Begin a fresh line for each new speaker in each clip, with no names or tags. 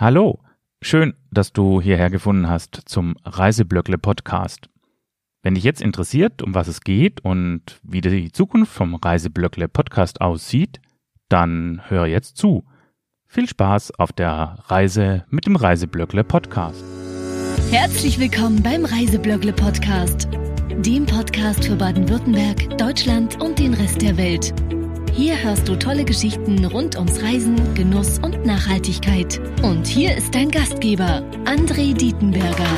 Hallo, schön, dass du hierher gefunden hast zum Reiseblöckle Podcast. Wenn dich jetzt interessiert, um was es geht und wie die Zukunft vom Reiseblöckle Podcast aussieht, dann hör jetzt zu. Viel Spaß auf der Reise mit dem Reiseblöckle Podcast.
Herzlich willkommen beim Reiseblöckle Podcast, dem Podcast für Baden-Württemberg, Deutschland und den Rest der Welt. Hier hörst du tolle Geschichten rund ums Reisen, Genuss und Nachhaltigkeit. Und hier ist dein Gastgeber, André Dietenberger.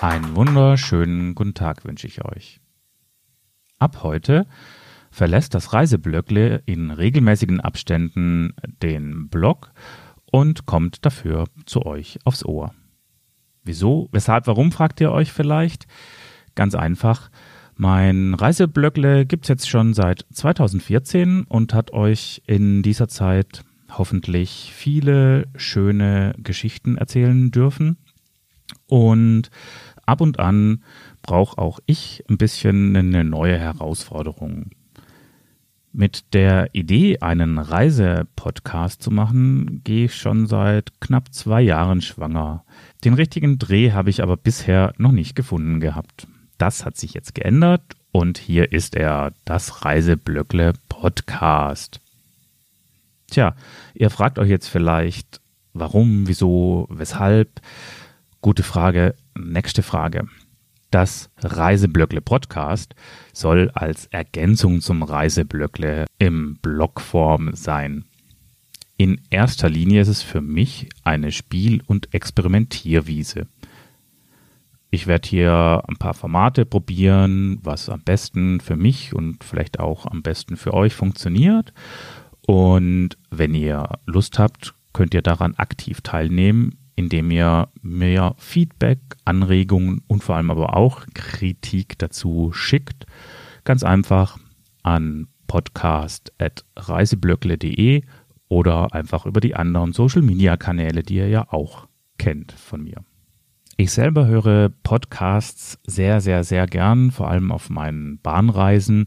Einen wunderschönen guten Tag wünsche ich euch. Ab heute verlässt das Reiseblöckle in regelmäßigen Abständen den Blog und kommt dafür zu euch aufs Ohr. Wieso, weshalb, warum fragt ihr euch vielleicht? Ganz einfach. Mein Reiseblöckle gibt es jetzt schon seit 2014 und hat euch in dieser Zeit hoffentlich viele schöne Geschichten erzählen dürfen. Und ab und an brauche auch ich ein bisschen eine neue Herausforderung. Mit der Idee, einen Reisepodcast zu machen, gehe ich schon seit knapp zwei Jahren schwanger. Den richtigen Dreh habe ich aber bisher noch nicht gefunden gehabt. Das hat sich jetzt geändert und hier ist er, das Reiseblöckle Podcast. Tja, ihr fragt euch jetzt vielleicht, warum, wieso, weshalb? Gute Frage. Nächste Frage. Das Reiseblöckle Podcast soll als Ergänzung zum Reiseblöckle im Blogform sein. In erster Linie ist es für mich eine Spiel- und Experimentierwiese. Ich werde hier ein paar Formate probieren, was am besten für mich und vielleicht auch am besten für euch funktioniert. Und wenn ihr Lust habt, könnt ihr daran aktiv teilnehmen, indem ihr mir Feedback, Anregungen und vor allem aber auch Kritik dazu schickt. Ganz einfach an podcast.reiseblöckle.de oder einfach über die anderen Social-Media-Kanäle, die ihr ja auch kennt von mir. Ich selber höre Podcasts sehr, sehr, sehr gern, vor allem auf meinen Bahnreisen,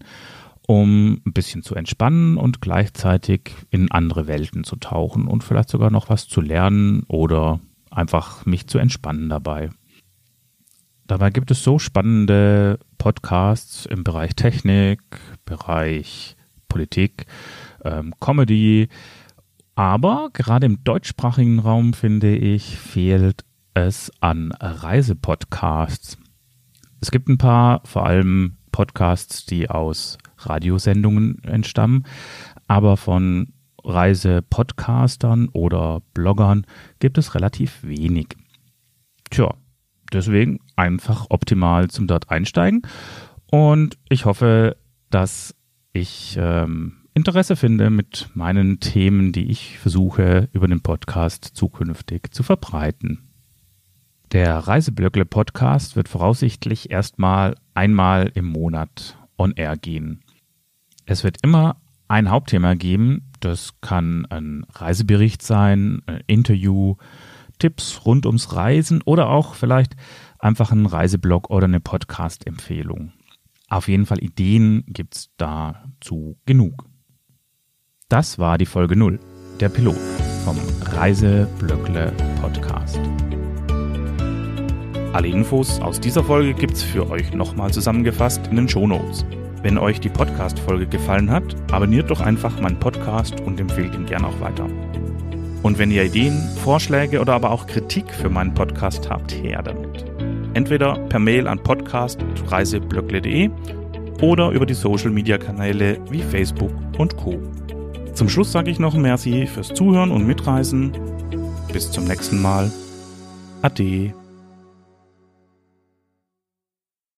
um ein bisschen zu entspannen und gleichzeitig in andere Welten zu tauchen und vielleicht sogar noch was zu lernen oder einfach mich zu entspannen dabei. Dabei gibt es so spannende Podcasts im Bereich Technik, Bereich Politik, ähm, Comedy, aber gerade im deutschsprachigen Raum finde ich, fehlt es an Reisepodcasts. Es gibt ein paar, vor allem Podcasts, die aus Radiosendungen entstammen, aber von Reisepodcastern oder Bloggern gibt es relativ wenig. Tja, deswegen einfach optimal zum dort einsteigen und ich hoffe, dass ich ähm, Interesse finde mit meinen Themen, die ich versuche über den Podcast zukünftig zu verbreiten. Der Reiseblöckle Podcast wird voraussichtlich erstmal einmal im Monat on air gehen. Es wird immer ein Hauptthema geben. Das kann ein Reisebericht sein, ein Interview, Tipps rund ums Reisen oder auch vielleicht einfach ein Reiseblog oder eine Podcast-Empfehlung. Auf jeden Fall Ideen gibt es dazu genug. Das war die Folge 0, der Pilot vom Reiseblöckle Podcast. Alle Infos aus dieser Folge gibt's für euch nochmal zusammengefasst in den Shownotes. Wenn euch die Podcast-Folge gefallen hat, abonniert doch einfach meinen Podcast und empfehlt ihn gerne auch weiter. Und wenn ihr Ideen, Vorschläge oder aber auch Kritik für meinen Podcast habt, her damit. Entweder per Mail an podcast.reiseblöckle.de oder über die Social-Media-Kanäle wie Facebook und Co. Zum Schluss sage ich noch Merci fürs Zuhören und Mitreisen. Bis zum nächsten Mal. Ade.